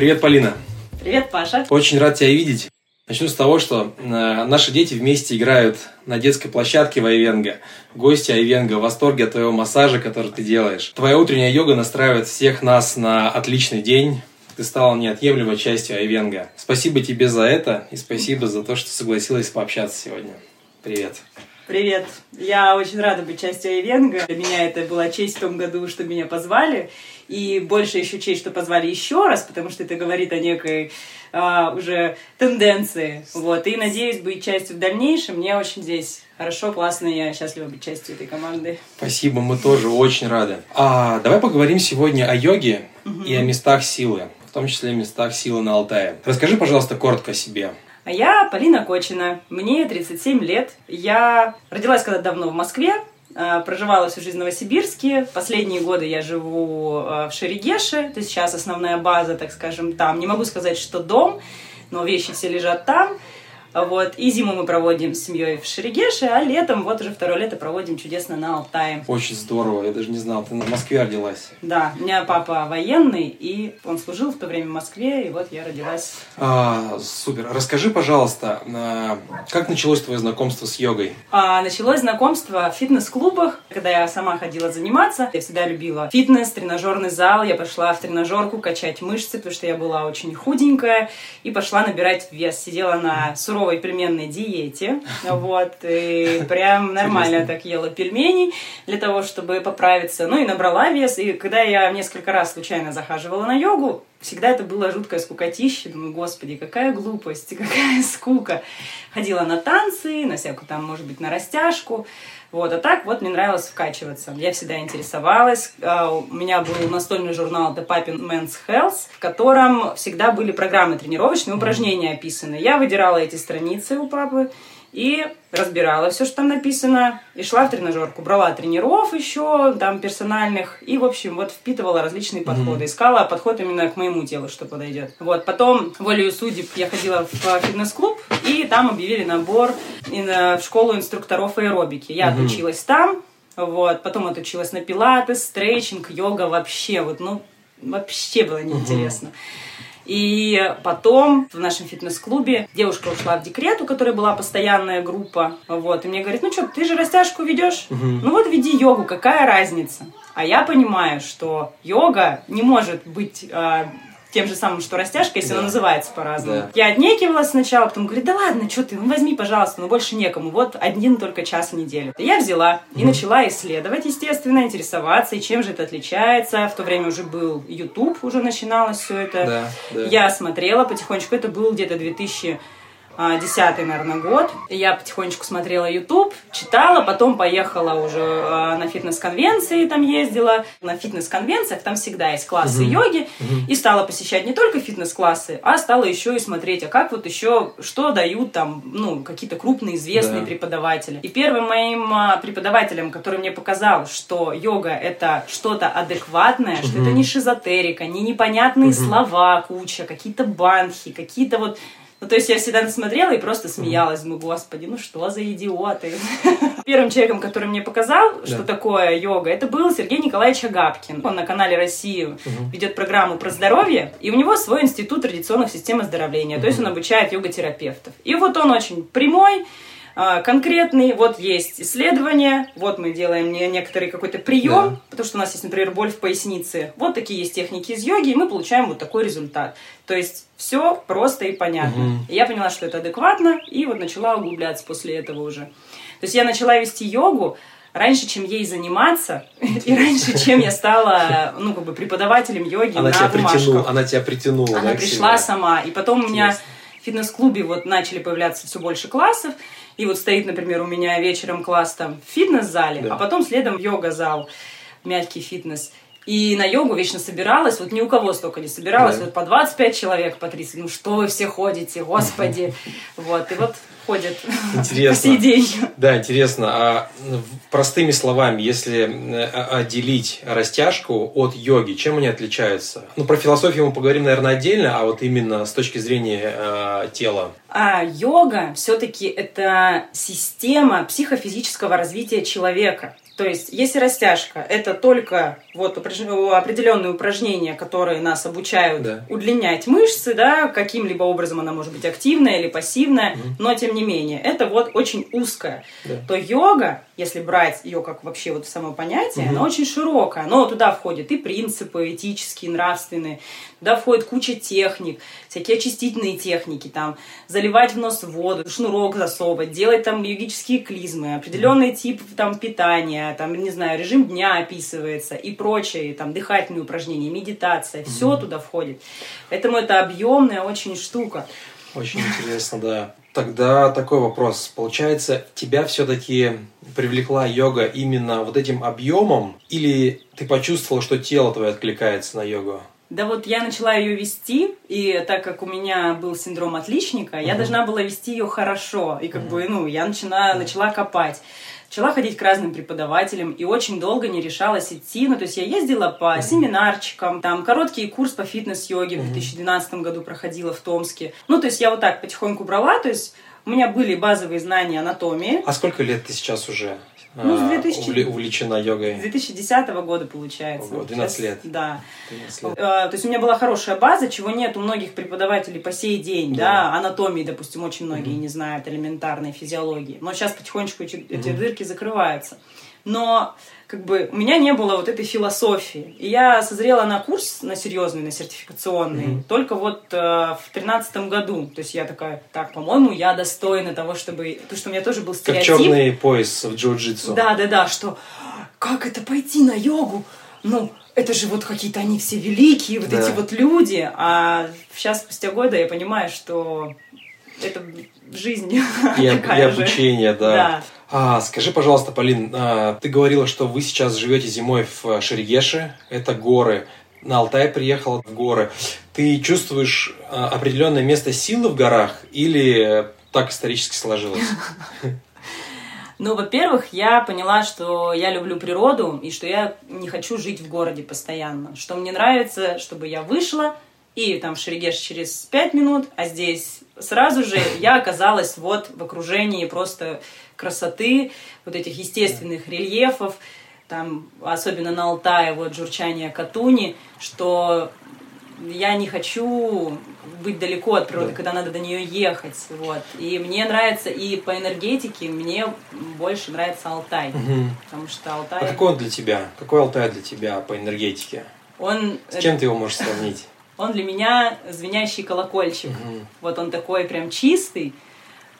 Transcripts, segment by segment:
Привет, Полина. Привет, Паша. Очень рад тебя видеть. Начну с того, что э, наши дети вместе играют на детской площадке в Айвенго. Гости Айвенго в восторге от твоего массажа, который ты делаешь. Твоя утренняя йога настраивает всех нас на отличный день. Ты стала неотъемлемой частью Айвенго. Спасибо тебе за это и спасибо за то, что согласилась пообщаться сегодня. Привет. Привет. Я очень рада быть частью Айвенго. Для меня это была честь в том году, что меня позвали. И больше еще честь, что позвали еще раз, потому что это говорит о некой а, уже тенденции. Вот. И надеюсь быть частью в дальнейшем. Мне очень здесь хорошо, классно, я счастлива быть частью этой команды. Спасибо, мы тоже очень рады. А, давай поговорим сегодня о йоге угу. и о местах силы, в том числе местах силы на Алтае. Расскажи, пожалуйста, коротко о себе. А я Полина Кочина, мне 37 лет. Я родилась когда давно в Москве, проживала всю жизнь в Новосибирске. Последние годы я живу а, в Шерегеше, то есть сейчас основная база, так скажем, там. Не могу сказать, что дом, но вещи все лежат там. Вот. И зиму мы проводим с семьей в Шерегеше, а летом, вот уже второе лето, проводим чудесно на Алтае. Очень здорово, я даже не знал, ты на Москве родилась. Да, у меня папа военный, и он служил в то время в Москве, и вот я родилась. А, супер. Расскажи, пожалуйста, а, как началось твое знакомство с йогой? А, началось знакомство в фитнес-клубах, когда я сама ходила заниматься. Я всегда любила фитнес, тренажерный зал. Я пошла в тренажерку качать мышцы, потому что я была очень худенькая, и пошла набирать вес. Сидела на суровом суровой пельменной диете, вот, и прям нормально так ела пельменей для того, чтобы поправиться, ну и набрала вес, и когда я несколько раз случайно захаживала на йогу, всегда это было жуткое скукотище, думаю, господи, какая глупость, какая скука. Ходила на танцы, на всякую там, может быть, на растяжку, вот, а так вот мне нравилось вкачиваться. Я всегда интересовалась. А, у меня был настольный журнал The Papin Men's Health, в котором всегда были программы тренировочные, упражнения описаны. Я выдирала эти страницы у папы и разбирала все, что там написано, и шла в тренажерку. Брала тренеров еще, там, персональных, и, в общем, вот впитывала различные подходы. Искала подход именно к моему телу, что подойдет. Вот, потом, волею судеб, я ходила в фитнес-клуб, и там объявили набор в школу инструкторов аэробики. Я отучилась там, вот, потом отучилась на пилатес, стретчинг, йога, вообще, вот, ну, вообще было неинтересно. И потом в нашем фитнес-клубе девушка ушла в декрет, у которой была постоянная группа. Вот. И мне говорит, ну что, ты же растяжку ведешь? Угу. Ну вот веди йогу, какая разница? А я понимаю, что йога не может быть э, тем же самым, что растяжка, если да. она называется по-разному. Да. Я отнекивалась сначала, потом говорю, да ладно, что ты, ну возьми, пожалуйста, ну больше некому, вот один только час в неделю. Я взяла и mm начала исследовать, естественно, интересоваться, и чем же это отличается. В то время уже был YouTube, уже начиналось все это. Да, да. Я смотрела потихонечку, это был где-то 2000 а, десятый, наверное, год. Я потихонечку смотрела YouTube, читала, потом поехала уже а, на фитнес-конвенции, там ездила. На фитнес-конвенциях там всегда есть классы uh-huh. йоги. Uh-huh. И стала посещать не только фитнес-классы, а стала еще и смотреть, а как вот еще, что дают там, ну, какие-то крупные известные да. преподаватели. И первым моим а, преподавателем, который мне показал, что йога это что-то адекватное, uh-huh. что это не шизотерика, не непонятные uh-huh. слова куча, какие-то банхи, какие-то вот ну, то есть я всегда смотрела и просто смеялась. Думаю, господи, ну что за идиоты. Первым человеком, который мне показал, что такое йога, это был Сергей Николаевич Агапкин. Он на канале России ведет программу про здоровье, и у него свой институт традиционных систем оздоровления. То есть он обучает йога-терапевтов. И вот он очень прямой, конкретный, вот есть исследование, вот мы делаем некоторый какой-то прием, да. потому что у нас есть, например, боль в пояснице. Вот такие есть техники из йоги, и мы получаем вот такой результат. То есть все просто и понятно. Угу. И я поняла, что это адекватно, и вот начала углубляться после этого уже. То есть я начала вести йогу, раньше, чем ей заниматься, и раньше, чем я стала, ну, как бы преподавателем йоги она на тебя притянула, Она тебя притянула, Она да, пришла сама. И потом Интересно. у меня в фитнес-клубе вот начали появляться все больше классов, и вот стоит, например, у меня вечером класс там в фитнес-зале, да. а потом следом йога-зал, мягкий фитнес. И на йогу вечно собиралась, вот ни у кого столько не собиралась, да. вот по 25 человек, по 30. Ну что вы все ходите, господи. Вот, и вот ходят интересно. по сей день. Да, интересно. А простыми словами, если э, отделить растяжку от йоги, чем они отличаются? Ну, про философию мы поговорим, наверное, отдельно, а вот именно с точки зрения э, тела. А йога все-таки это система психофизического развития человека. То есть, если растяжка это только вот определенные упражнения, которые нас обучают да. удлинять мышцы, да, каким-либо образом она может быть активная или пассивная, угу. но тем не менее, это вот очень узкая. Да. То йога, если брать ее как вообще вот само понятие, угу. она очень широкая. Но туда входят и принципы этические, нравственные, туда входит куча техник, всякие очистительные техники, там, заливать в нос воду, шнурок засовывать, делать там йогические клизмы, определенный тип там питания, там, не знаю, режим дня описывается и прочее, там, дыхательные упражнения, медитация, все туда входит. Поэтому это объемная очень штука. Очень интересно, да. Тогда такой вопрос. Получается, тебя все-таки привлекла йога именно вот этим объемом, или ты почувствовал, что тело твое откликается на йогу? Да вот я начала ее вести, и так как у меня был синдром отличника, uh-huh. я должна была вести ее хорошо. И как uh-huh. бы, ну, я начала, uh-huh. начала копать. Начала ходить к разным преподавателям и очень долго не решалась идти. Ну, то есть я ездила по uh-huh. семинарчикам, там короткий курс по фитнес-йоге uh-huh. в 2012 году проходила в Томске. Ну, то есть я вот так потихоньку брала, то есть у меня были базовые знания анатомии. А сколько лет ты сейчас уже? Ну, с 2000... увлечена йогой? С 2010 года, получается. Ого, 12 Сейчас, лет. Да. 12 лет. А, то есть у меня была хорошая база, чего нет у многих преподавателей по сей день. Да. да? Анатомии, допустим, очень многие mm-hmm. не знают элементарной физиологии. Но сейчас потихонечку эти, mm-hmm. эти дырки закрываются. Но как бы у меня не было вот этой философии. И я созрела на курс, на серьезный, на сертификационный, mm-hmm. только вот э, в тринадцатом году. То есть я такая, так, по-моему, я достойна того, чтобы... То, что у меня тоже был стереотип. Как черный пояс в джиу-джитсу. Да-да-да, что как это пойти на йогу? Ну, это же вот какие-то они все великие, вот да. эти вот люди. А сейчас, спустя года, я понимаю, что это жизнь и, такая и обучение, же. да. да. А, скажи, пожалуйста, Полин, а, ты говорила, что вы сейчас живете зимой в Шерегеше, это горы. На Алтай приехал в горы. Ты чувствуешь а, определенное место силы в горах или так исторически сложилось? Ну, во-первых, я поняла, что я люблю природу и что я не хочу жить в городе постоянно. Что мне нравится, чтобы я вышла, и там в Шерегеш через пять минут, а здесь сразу же я оказалась вот в окружении просто красоты, вот этих естественных рельефов, там, особенно на Алтае, вот журчание Катуни, что я не хочу быть далеко от природы, да. когда надо до нее ехать. Вот. И мне нравится, и по энергетике мне больше нравится Алтай. Угу. Потому что Алтай... А какой он для тебя? Какой Алтай для тебя по энергетике? Он... С чем ты его можешь сравнить? Он для меня звенящий колокольчик. Угу. Вот он такой прям чистый,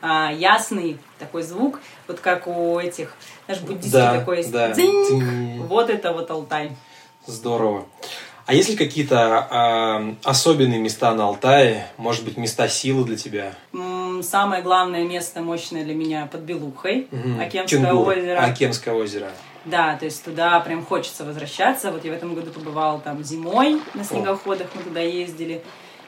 а, ясный такой звук, вот как у этих, знаешь, буддистский да, такой есть. Да. Вот это вот Алтай. Здорово. А есть ли какие-то э, особенные места на Алтае? Может быть, места силы для тебя? Самое главное место мощное для меня под Белухой. Угу. Акемское Чунгур. озеро. Акемское озеро. Да, то есть туда прям хочется возвращаться. Вот я в этом году побывала там зимой на снегоходах, мы туда ездили.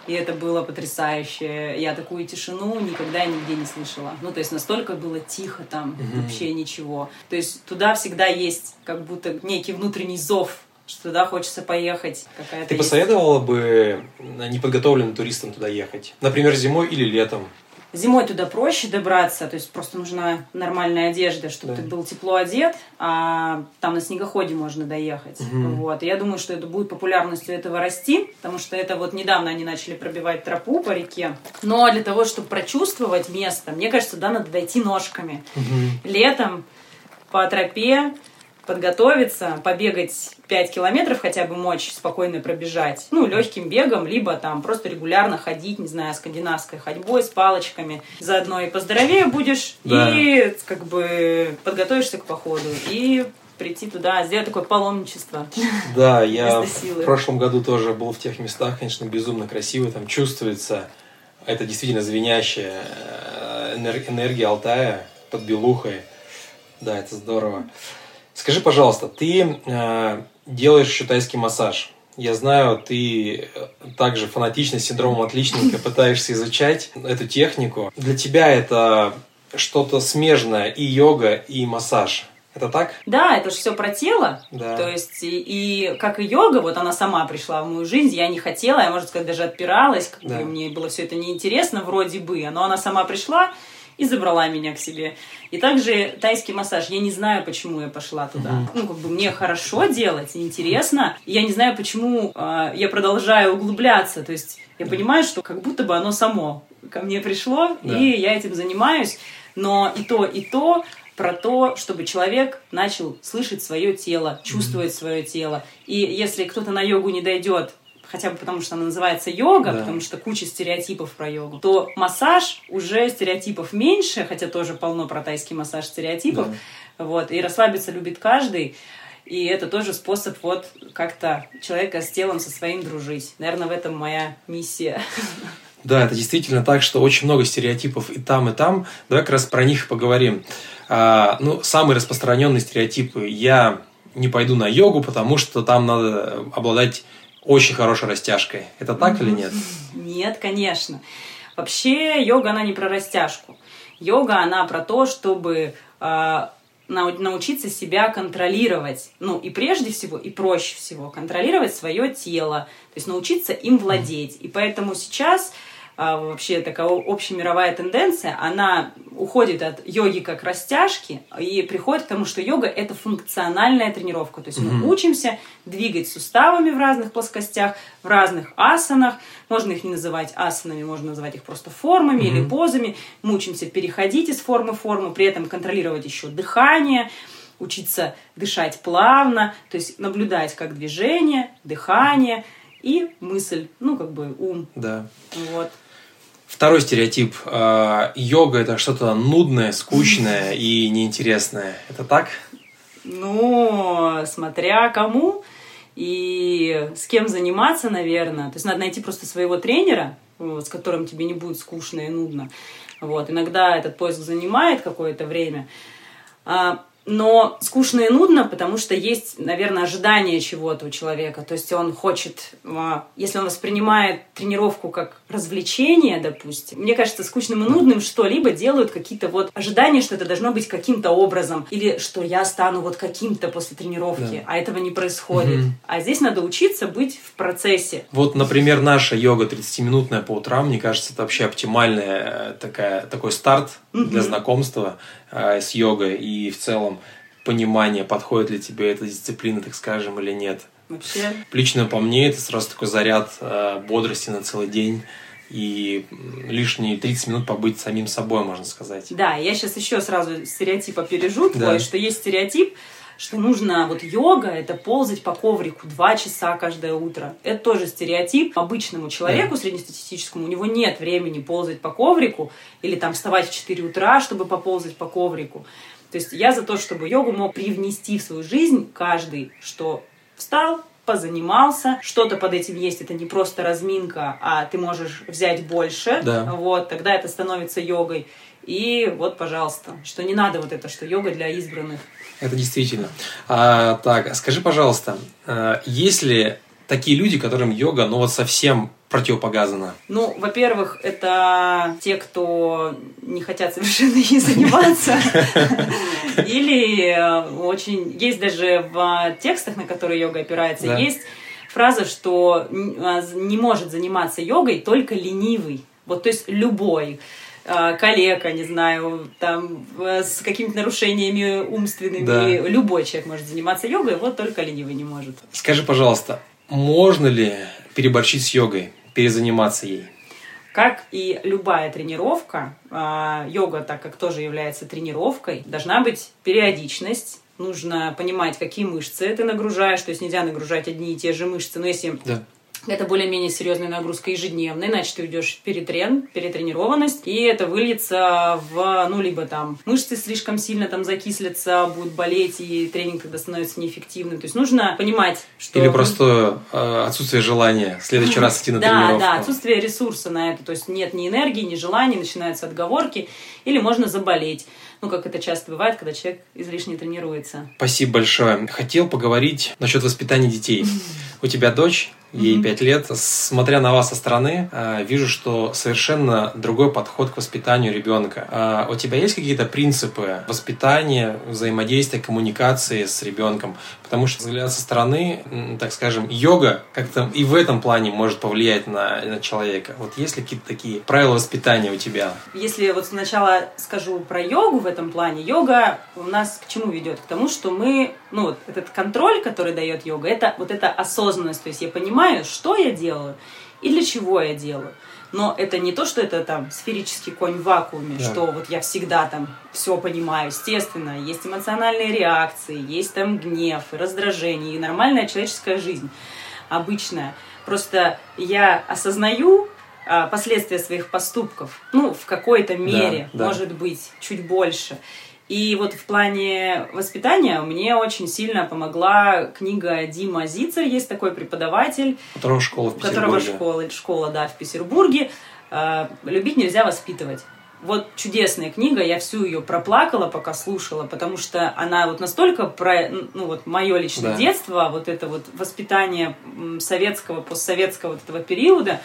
И это было потрясающе. Я такую тишину никогда нигде не слышала. Ну, то есть настолько было тихо там, угу. вообще ничего. То есть туда всегда есть как будто некий внутренний зов что туда хочется поехать. Какая-то Ты есть... посоветовала бы неподготовленным туристам туда ехать? Например, зимой или летом? Зимой туда проще добраться, то есть просто нужна нормальная одежда, чтобы да. ты был тепло одет, а там на снегоходе можно доехать. Угу. Вот. И я думаю, что это будет популярностью этого расти, потому что это вот недавно они начали пробивать тропу по реке. Но для того, чтобы прочувствовать место, мне кажется, да, надо дойти ножками. Угу. Летом по тропе подготовиться, побегать 5 километров хотя бы мочь спокойно пробежать, ну, легким бегом, либо там просто регулярно ходить, не знаю, скандинавской ходьбой с палочками. Заодно и поздоровее будешь, да. и как бы подготовишься к походу, и прийти туда, сделать такое паломничество. Да, я в прошлом году тоже был в тех местах, конечно, безумно красиво, там чувствуется, это действительно звенящая э, энергия Алтая под Белухой. Да, это здорово. Скажи, пожалуйста, ты э, делаешь еще тайский массаж. Я знаю, ты также фанатично с синдромом отличника пытаешься изучать эту технику. Для тебя это что-то смежное и йога, и массаж. Это так? Да, это же все про тело. Да. То есть, и, и как и йога, вот она сама пришла в мою жизнь, я не хотела, я, можно сказать, даже отпиралась, как да. бы мне было все это неинтересно вроде бы, но она сама пришла, и забрала меня к себе. И также тайский массаж. Я не знаю, почему я пошла туда. Mm-hmm. Ну, как бы мне хорошо делать, интересно. Я не знаю, почему э, я продолжаю углубляться. То есть я понимаю, что как будто бы оно само ко мне пришло, да. и я этим занимаюсь. Но и то, и то про то, чтобы человек начал слышать свое тело, чувствовать mm-hmm. свое тело. И если кто-то на йогу не дойдет хотя бы потому, что она называется йога, да. потому что куча стереотипов про йогу, то массаж уже стереотипов меньше, хотя тоже полно про тайский массаж стереотипов. Да. Вот, и расслабиться любит каждый. И это тоже способ вот как-то человека с телом со своим дружить. Наверное, в этом моя миссия. Да, это действительно так, что очень много стереотипов и там, и там. Давай как раз про них поговорим. А, ну, самые распространенные стереотипы. Я не пойду на йогу, потому что там надо обладать очень хорошей растяжкой. Это так или нет? Нет, конечно. Вообще йога, она не про растяжку. Йога, она про то, чтобы э, научиться себя контролировать. Ну, и прежде всего, и проще всего, контролировать свое тело. То есть научиться им владеть. И поэтому сейчас вообще такая общемировая тенденция, она уходит от йоги как растяжки и приходит к тому, что йога это функциональная тренировка. То есть mm-hmm. мы учимся двигать суставами в разных плоскостях, в разных асанах. Можно их не называть асанами, можно называть их просто формами mm-hmm. или позами. Мы учимся переходить из формы в форму, при этом контролировать еще дыхание учиться дышать плавно, то есть наблюдать как движение, дыхание и мысль, ну, как бы ум. Да. Вот. Второй стереотип. Э, йога это что-то нудное, скучное и неинтересное. Это так? Ну, смотря кому и с кем заниматься, наверное. То есть надо найти просто своего тренера, с которым тебе не будет скучно и нудно. Вот. Иногда этот поиск занимает какое-то время. А, но скучно и нудно, потому что есть, наверное, ожидание чего-то у человека. То есть он хочет, а, если он воспринимает тренировку как развлечение, допустим, мне кажется, скучным и нудным что-либо делают какие-то вот ожидания, что это должно быть каким-то образом, или что я стану вот каким-то после тренировки, да. а этого не происходит. Угу. А здесь надо учиться быть в процессе. Вот, например, наша йога 30-минутная по утрам, мне кажется, это вообще оптимальная э, такая, такой старт угу. для знакомства э, с йогой и в целом понимание, подходит ли тебе эта дисциплина, так скажем, или нет. Вообще. Лично по мне это сразу такой заряд э, бодрости на целый день и лишние 30 минут побыть самим собой, можно сказать. Да, я сейчас еще сразу стереотип опережу твой, да. что есть стереотип, что нужно, вот йога, это ползать по коврику два часа каждое утро. Это тоже стереотип. Обычному человеку, да. среднестатистическому, у него нет времени ползать по коврику или там вставать в 4 утра, чтобы поползать по коврику. То есть я за то, чтобы йогу мог привнести в свою жизнь каждый, что встал, позанимался, что-то под этим есть, это не просто разминка, а ты можешь взять больше, да. вот, тогда это становится йогой. И вот, пожалуйста, что не надо вот это, что йога для избранных. Это действительно. А, так, скажи, пожалуйста, э, есть ли такие люди, которым йога, ну вот совсем противопоказано? Ну, во-первых, это те, кто не хотят совершенно ей заниматься. Или э, очень... Есть даже в текстах, на которые йога опирается, есть фраза, что а, не может заниматься йогой только ленивый. Вот, то есть любой э, коллега, не знаю, там, с какими-то нарушениями умственными. Да. Любой человек может заниматься йогой, вот только ленивый не может. Скажи, пожалуйста, можно ли переборщить с йогой? перезаниматься ей. Как и любая тренировка, а, йога, так как тоже является тренировкой, должна быть периодичность, нужно понимать, какие мышцы ты нагружаешь, то есть нельзя нагружать одни и те же мышцы, но если да это более-менее серьезная нагрузка ежедневная, иначе ты уйдешь в перетрен, перетренированность, и это выльется в, ну, либо там мышцы слишком сильно там закислятся, будут болеть, и тренинг тогда становится неэффективным. То есть нужно понимать, что... Или просто э, отсутствие желания в следующий раз идти на тренировку. Да, да, отсутствие ресурса на это. То есть нет ни энергии, ни желания, начинаются отговорки, или можно заболеть ну, как это часто бывает, когда человек излишне тренируется. Спасибо большое. Хотел поговорить насчет воспитания детей. У тебя дочь, ей mm-hmm. 5 лет. Смотря на вас со стороны, э, вижу, что совершенно другой подход к воспитанию ребенка. А у тебя есть какие-то принципы воспитания, взаимодействия, коммуникации с ребенком? Потому что взгляд со стороны, так скажем, йога как-то и в этом плане может повлиять на, на человека. Вот есть ли какие-то такие правила воспитания у тебя? Если вот сначала скажу про йогу в этом плане, йога у нас к чему ведет? К тому, что мы, ну вот этот контроль, который дает йога, это вот эта осознанность. То есть я понимаю, что я делаю и для чего я делаю. Но это не то, что это там сферический конь в вакууме, да. что вот я всегда там все понимаю. Естественно, есть эмоциональные реакции, есть там гнев и раздражение, и нормальная человеческая жизнь обычная. Просто я осознаю а, последствия своих поступков, ну, в какой-то мере, да, да. может быть, чуть больше. И вот в плане воспитания мне очень сильно помогла книга Дима Зицер, есть такой преподаватель. Которого школа в Петербурге. Которого школа, школа, да, в Петербурге. А, «Любить нельзя воспитывать». Вот чудесная книга, я всю ее проплакала, пока слушала, потому что она вот настолько про, ну вот мое личное да. детство, вот это вот воспитание советского, постсоветского вот этого периода,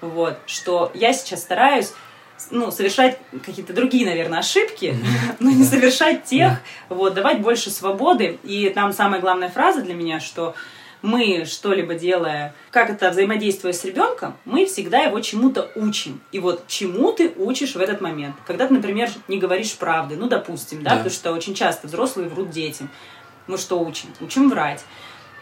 вот, что я сейчас стараюсь ну, совершать какие-то другие, наверное, ошибки, но не совершать тех, вот, давать больше свободы. И там самая главная фраза для меня, что мы что-либо делая, как это взаимодействуя с ребенком, мы всегда его чему-то учим. И вот чему ты учишь в этот момент? Когда ты, например, не говоришь правды, ну, допустим, да, да. потому что очень часто взрослые врут детям. Мы что учим? Учим врать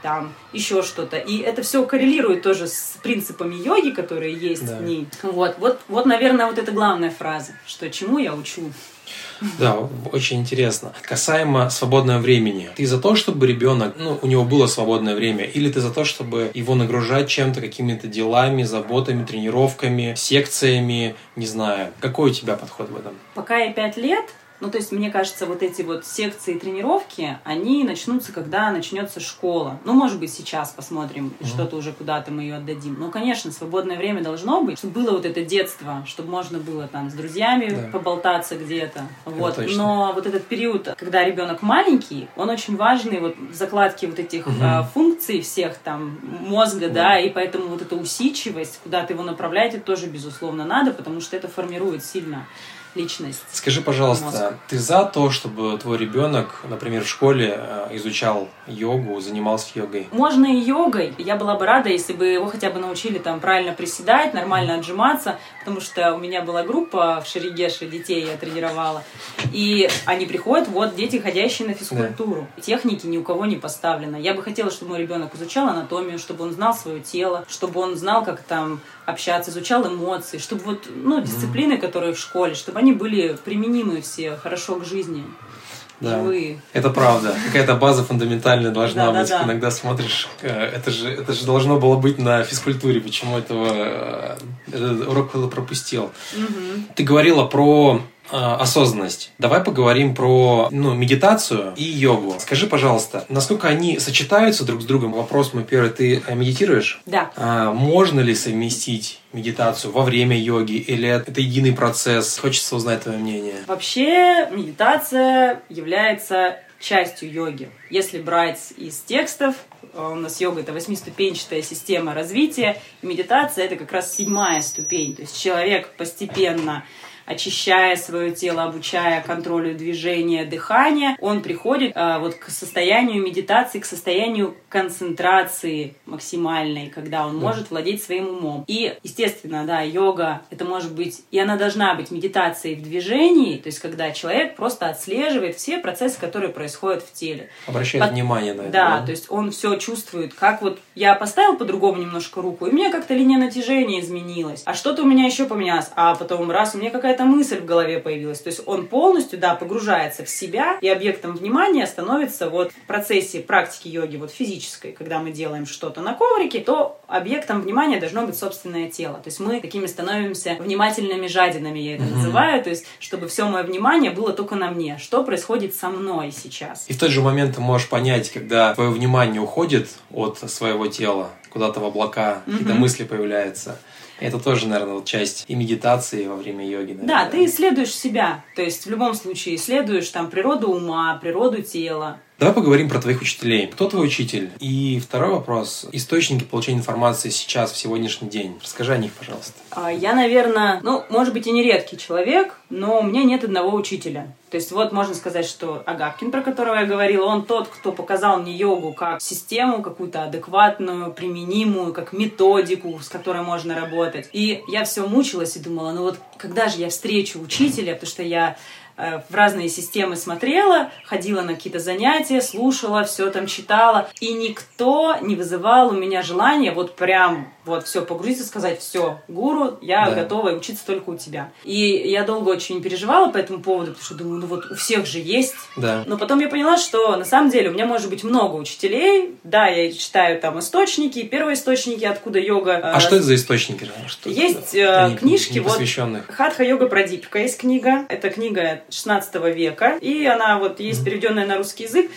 там еще что-то. И это все коррелирует тоже с принципами йоги, которые есть да. в ней. Вот, вот, вот, наверное, вот это главная фраза, что чему я учу. Да, очень интересно. Касаемо свободного времени. Ты за то, чтобы ребенок, ну, у него было свободное время, или ты за то, чтобы его нагружать чем-то, какими-то делами, заботами, тренировками, секциями, не знаю. Какой у тебя подход в этом? Пока я пять лет, ну, то есть, мне кажется, вот эти вот секции и тренировки, они начнутся, когда начнется школа. Ну, может быть, сейчас посмотрим, mm-hmm. что-то уже куда-то мы ее отдадим. Но, конечно, свободное время должно быть, чтобы было вот это детство, чтобы можно было там с друзьями да. поболтаться где-то. Вот. Но вот этот период, когда ребенок маленький, он очень важный вот в закладке вот этих mm-hmm. а, функций всех там мозга, mm-hmm. да, и поэтому вот эта усидчивость, куда-то его направлять, это тоже, безусловно, надо, потому что это формирует сильно личность. Скажи, пожалуйста, мозг. ты за то, чтобы твой ребенок, например, в школе э, изучал йогу, занимался йогой? Можно и йогой. Я была бы рада, если бы его хотя бы научили там правильно приседать, нормально отжиматься, потому что у меня была группа в Шерегеше детей я тренировала, и они приходят, вот дети, ходящие на физкультуру. Да. Техники ни у кого не поставлено. Я бы хотела, чтобы мой ребенок изучал анатомию, чтобы он знал свое тело, чтобы он знал, как там общаться, изучал эмоции, чтобы вот, ну, дисциплины, mm-hmm. которые в школе, чтобы они были применимы все хорошо к жизни. Да, живые. это правда. Какая-то база фундаментальная должна да, быть. Да, да. Иногда смотришь, э, это же, это же должно было быть на физкультуре. Почему этого э, этот урок кто-то пропустил? Угу. Ты говорила про осознанность. Давай поговорим про ну, медитацию и йогу. Скажи, пожалуйста, насколько они сочетаются друг с другом? Вопрос мой первый. Ты э, медитируешь? Да. А, можно ли совместить медитацию во время йоги или это единый процесс? Хочется узнать твое мнение. Вообще медитация является частью йоги. Если брать из текстов, э, у нас йога это восьмиступенчатая система развития, и медитация это как раз седьмая ступень. То есть человек постепенно очищая свое тело, обучая контролю движения, дыхания, он приходит а, вот к состоянию медитации, к состоянию концентрации максимальной, когда он да. может владеть своим умом. И, естественно, да, йога, это может быть, и она должна быть медитацией в движении, то есть когда человек просто отслеживает все процессы, которые происходят в теле. Обращает Под... внимание на это. Да, да, то есть он все чувствует, как вот я поставил по-другому немножко руку, и у меня как-то линия натяжения изменилась, а что-то у меня еще поменялось, а потом раз, у меня какая-то какая-то мысль в голове появилась. То есть он полностью, да, погружается в себя, и объектом внимания становится вот в процессе практики йоги, вот физической, когда мы делаем что-то на коврике, то объектом внимания должно быть собственное тело. То есть мы такими становимся внимательными жадинами, я это mm-hmm. называю, то есть чтобы все мое внимание было только на мне. Что происходит со мной сейчас? И в тот же момент ты можешь понять, когда твое внимание уходит от своего тела куда-то в облака, mm-hmm. какие-то мысли появляются Это тоже, наверное, вот часть и медитации во время йоги. Наверное, да, ты исследуешь себя. То есть в любом случае исследуешь там природу ума, природу тела. Давай поговорим про твоих учителей. Кто твой учитель? И второй вопрос. Источники получения информации сейчас, в сегодняшний день. Расскажи о них, пожалуйста. А, я, наверное, ну, может быть, и не редкий человек, но у меня нет одного учителя. То есть вот можно сказать, что Агапкин, про которого я говорила, он тот, кто показал мне йогу как систему какую-то адекватную, применимую, как методику, с которой можно работать. И я все мучилась и думала, ну вот когда же я встречу учителя, потому что я в разные системы смотрела, ходила на какие-то занятия, слушала, все там читала, и никто не вызывал у меня желания вот прям вот все погрузиться, сказать, все, гуру, я да. готова учиться только у тебя. И я долго очень переживала по этому поводу, потому что думаю, ну вот у всех же есть. Да. Но потом я поняла, что на самом деле у меня может быть много учителей. Да, я читаю там источники, первые источники, откуда йога. А э, что это за источники? Что есть э, книжки, вот Хатха йога Прадипка есть книга. Это книга 16 века, и она вот есть переведенная на русский язык.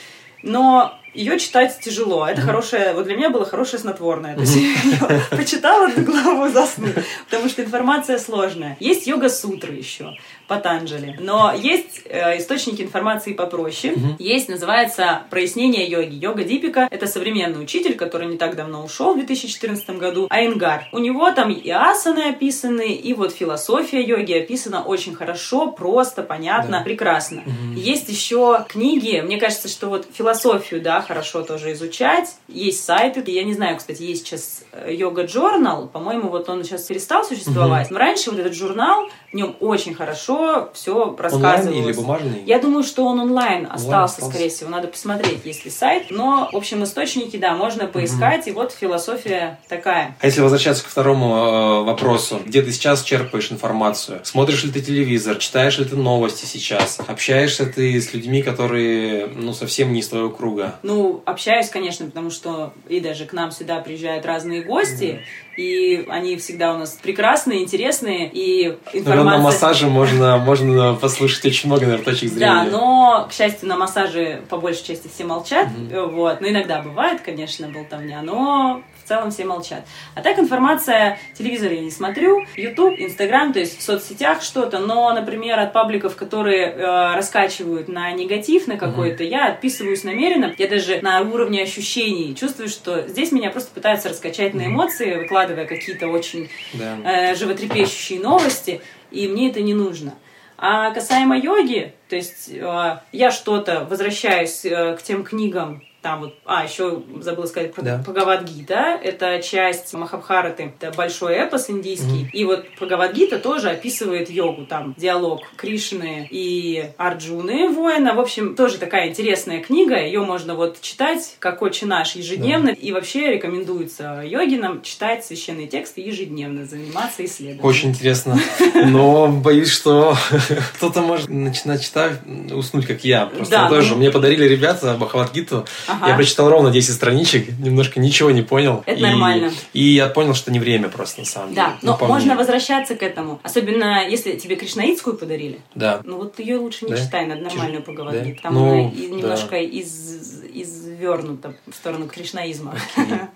Но ее читать тяжело. Это mm-hmm. хорошее, вот для меня было хорошее снотворное. То есть я почитала одну главу, заснула, потому что информация сложная. Есть йога-сутры еще, Патанджали. Но есть э, источники информации попроще. Mm-hmm. Есть, называется «Прояснение йоги». Йога Дипика — это современный учитель, который не так давно ушел, в 2014 году, Айнгар. У него там и асаны описаны, и вот философия йоги описана очень хорошо, просто, понятно, да. прекрасно. Есть еще книги, мне кажется, что вот философию, да, хорошо тоже изучать. Есть сайты. Я не знаю, кстати, есть сейчас йога Journal. По-моему, вот он сейчас перестал существовать. Угу. Но раньше вот этот журнал, в нем очень хорошо все рассказывалось. Онлайн или бумажный? Я думаю, что он онлайн остался, остался, скорее всего. Надо посмотреть, есть ли сайт. Но, в общем, источники, да, можно поискать. Угу. И вот философия такая. А если возвращаться к второму э, вопросу, где ты сейчас черпаешь информацию? Смотришь ли ты телевизор? Читаешь ли ты новости сейчас? Общаешься ты с людьми, которые, ну, совсем не из твоего круга? Ну, общаюсь, конечно, потому что и даже к нам сюда приезжают разные гости, и они всегда у нас прекрасные, интересные, и информация... Но на массаже можно, можно послушать очень много, наверное, точек зрения. Да, но, к счастью, на массаже по большей части все молчат, mm-hmm. вот, но иногда бывает, конечно, болтовня, но в целом все молчат. А так информация, телевизор я не смотрю, YouTube, Instagram, то есть в соцсетях что-то, но, например, от пабликов, которые э, раскачивают на негатив на какой-то, mm-hmm. я отписываюсь намеренно, я даже на уровне ощущений чувствую, что здесь меня просто пытаются раскачать mm-hmm. на эмоции, выкладывая какие-то очень да. э, животрепещущие новости, и мне это не нужно. А касаемо йоги, то есть э, я что-то возвращаюсь э, к тем книгам, там вот, а, еще забыла сказать про да. Бхагавадгита. Это часть Махабхараты. Это большой эпос индийский. Mm-hmm. И вот Бхагавадгита тоже описывает йогу. Там диалог Кришны и Арджуны, воина. В общем, тоже такая интересная книга. Ее можно вот читать, как отче наш, ежедневно. Да. И вообще рекомендуется йогинам читать священные тексты ежедневно, заниматься исследованием. Очень интересно. Но боюсь, что кто-то может начинать читать, уснуть, как я. Просто тоже. Ну... Мне подарили ребята Бхагавадгиту. Ага. Я прочитал ровно 10 страничек, немножко ничего не понял. Это и, нормально. И я понял, что не время просто, на самом да, деле. Да, но можно мне. возвращаться к этому. Особенно, если тебе Кришнаитскую подарили. Да. Ну вот ее лучше не да? читай, надо нормальную поговорить. Да? Там ну, она немножко да. из, извернута в сторону кришнаизма. Okay.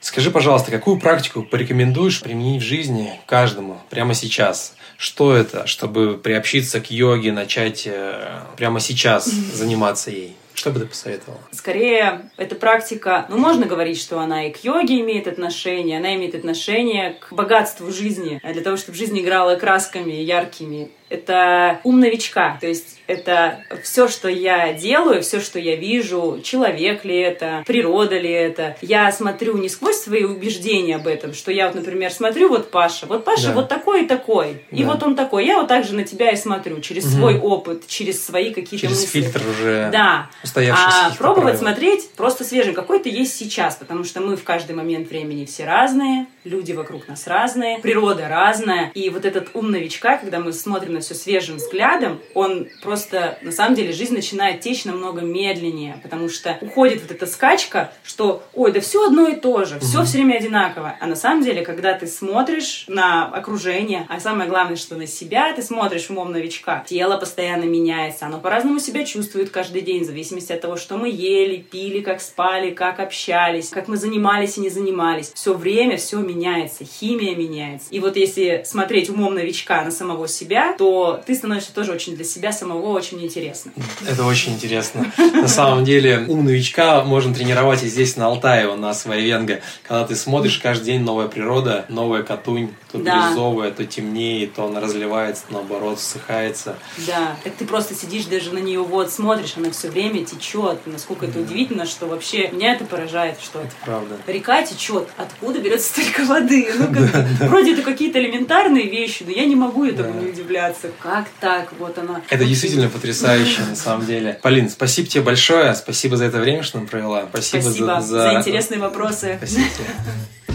Скажи, пожалуйста, какую практику порекомендуешь применить в жизни каждому прямо сейчас? Что это, чтобы приобщиться к йоге, начать э, прямо сейчас заниматься ей? Что бы ты посоветовала? Скорее, эта практика, ну, можно говорить, что она и к йоге имеет отношение, она имеет отношение к богатству жизни, для того, чтобы жизнь играла красками яркими это ум новичка. То есть это все, что я делаю, все, что я вижу, человек ли это, природа ли это. Я смотрю не сквозь свои убеждения об этом, что я вот, например, смотрю, вот Паша, вот Паша да. вот такой и такой, да. и вот он такой. Я вот так же на тебя и смотрю, через угу. свой опыт, через свои какие-то через мысли. фильтр уже Да. А пробовать правил. смотреть просто свежим. Какой-то есть сейчас, потому что мы в каждый момент времени все разные, люди вокруг нас разные, природа разная. И вот этот ум новичка, когда мы смотрим на все свежим взглядом, он просто на самом деле жизнь начинает течь намного медленнее, потому что уходит вот эта скачка, что, ой, да все одно и то же, все все время одинаково. А на самом деле, когда ты смотришь на окружение, а самое главное, что на себя, ты смотришь умом новичка, тело постоянно меняется, оно по-разному себя чувствует каждый день, в зависимости от того, что мы ели, пили, как спали, как общались, как мы занимались и не занимались. Все время все меняется, химия меняется. И вот если смотреть умом новичка на самого себя, то ты становишься тоже очень для себя самого очень интересно. Это очень интересно. На самом деле, ум новичка можно тренировать и здесь, на Алтае, у нас в Айвенго. Когда ты смотришь каждый день новая природа, новая Катунь, то да. бирюзовая, то темнеет, то она разливается, наоборот, ссыхается. Да, так ты просто сидишь даже на нее вот, смотришь, она все время течет. Насколько это удивительно, что вообще меня это поражает, что это правда. река течет. Откуда берется столько воды? Ну, как, вроде это какие-то элементарные вещи, но я не могу этому не удивляться. Как так? Вот она. Это действительно потрясающе, на самом деле. Полин, спасибо тебе большое. Спасибо за это время, что нам провела. Спасибо, спасибо за, за... за интересные вопросы. Спасибо тебе.